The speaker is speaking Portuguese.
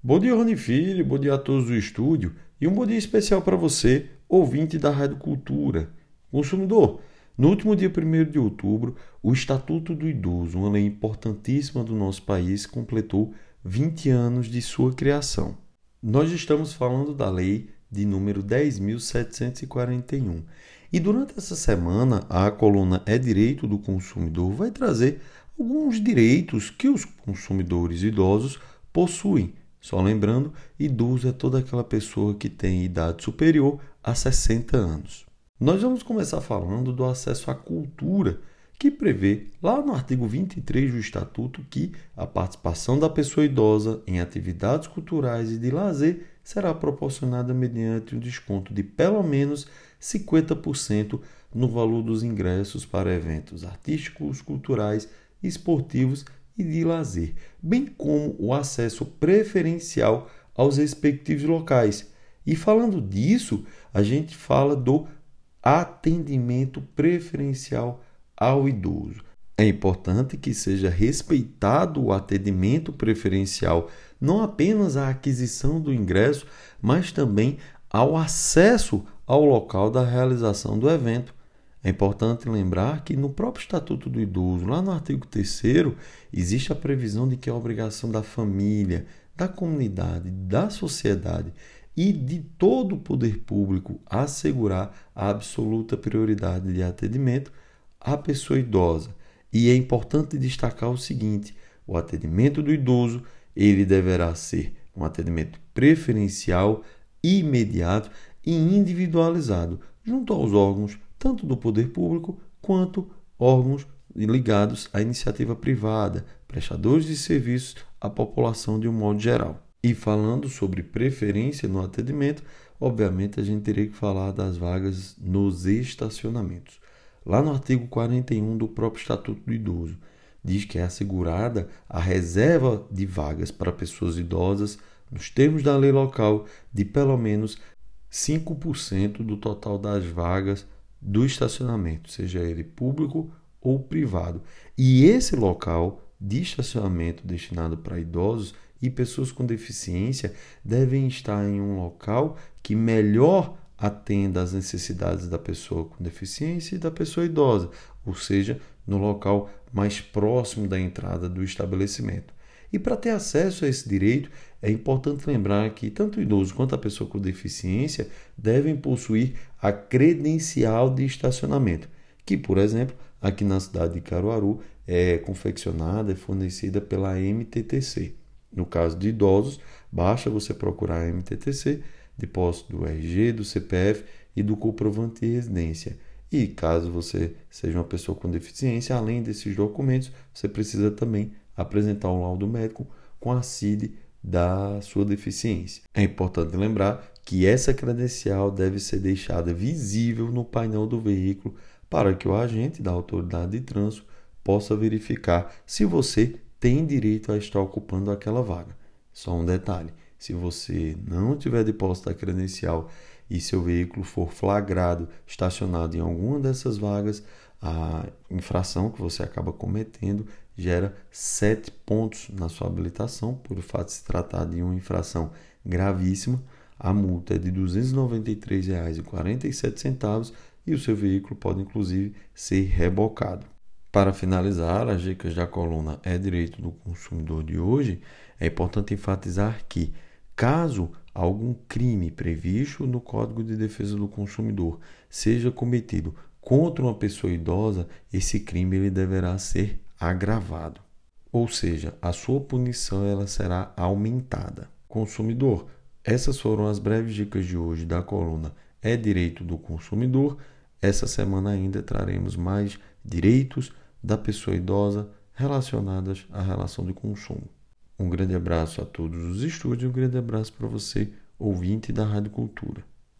Bom dia, Rony Filho, bom dia a todos do estúdio e um bom dia especial para você, ouvinte da Rádio Cultura. Consumidor, no último dia 1 de outubro, o Estatuto do Idoso, uma lei importantíssima do nosso país, completou 20 anos de sua criação. Nós estamos falando da lei de número 10.741. E durante essa semana, a coluna É Direito do Consumidor vai trazer alguns direitos que os consumidores idosos possuem. Só lembrando, idoso é toda aquela pessoa que tem idade superior a 60 anos. Nós vamos começar falando do acesso à cultura, que prevê lá no artigo 23 do Estatuto que a participação da pessoa idosa em atividades culturais e de lazer será proporcionada mediante um desconto de pelo menos 50% no valor dos ingressos para eventos artísticos, culturais, esportivos e de lazer, bem como o acesso preferencial aos respectivos locais. E falando disso, a gente fala do atendimento preferencial ao idoso. É importante que seja respeitado o atendimento preferencial, não apenas à aquisição do ingresso, mas também ao acesso ao local da realização do evento. É importante lembrar que no próprio Estatuto do Idoso, lá no artigo 3, existe a previsão de que é obrigação da família, da comunidade, da sociedade e de todo o poder público assegurar a absoluta prioridade de atendimento à pessoa idosa. E é importante destacar o seguinte: o atendimento do idoso ele deverá ser um atendimento preferencial, imediato e individualizado junto aos órgãos tanto do poder público quanto órgãos ligados à iniciativa privada, prestadores de serviços à população de um modo geral. E falando sobre preferência no atendimento, obviamente a gente teria que falar das vagas nos estacionamentos. Lá no artigo 41 do próprio Estatuto do Idoso, diz que é assegurada a reserva de vagas para pessoas idosas, nos termos da lei local, de pelo menos 5% do total das vagas do estacionamento, seja ele público ou privado. E esse local de estacionamento destinado para idosos e pessoas com deficiência devem estar em um local que melhor atenda às necessidades da pessoa com deficiência e da pessoa idosa, ou seja, no local mais próximo da entrada do estabelecimento. E para ter acesso a esse direito, é importante lembrar que tanto o idoso quanto a pessoa com deficiência devem possuir a credencial de estacionamento, que, por exemplo, aqui na cidade de Caruaru é confeccionada e fornecida pela MTTC. No caso de idosos, basta você procurar a MTTC, depósito do RG, do CPF e do comprovante de residência. E caso você seja uma pessoa com deficiência, além desses documentos, você precisa também apresentar um laudo médico com a CID da sua deficiência. É importante lembrar que essa credencial deve ser deixada visível no painel do veículo para que o agente da autoridade de trânsito possa verificar se você tem direito a estar ocupando aquela vaga. Só um detalhe: se você não tiver depósito da credencial e seu veículo for flagrado estacionado em alguma dessas vagas, a infração que você acaba cometendo gera sete pontos na sua habilitação, por o fato de se tratar de uma infração gravíssima. A multa é de R$ 293,47 e o seu veículo pode inclusive ser rebocado. Para finalizar, as dicas da coluna É Direito do Consumidor de hoje, é importante enfatizar que, caso algum crime previsto no Código de Defesa do Consumidor seja cometido contra uma pessoa idosa, esse crime ele deverá ser agravado. Ou seja, a sua punição ela será aumentada. Consumidor, essas foram as breves dicas de hoje da coluna É Direito do Consumidor. Essa semana ainda traremos mais direitos da pessoa idosa relacionadas à relação de consumo. Um grande abraço a todos os estúdios e um grande abraço para você, ouvinte da Rádio Cultura.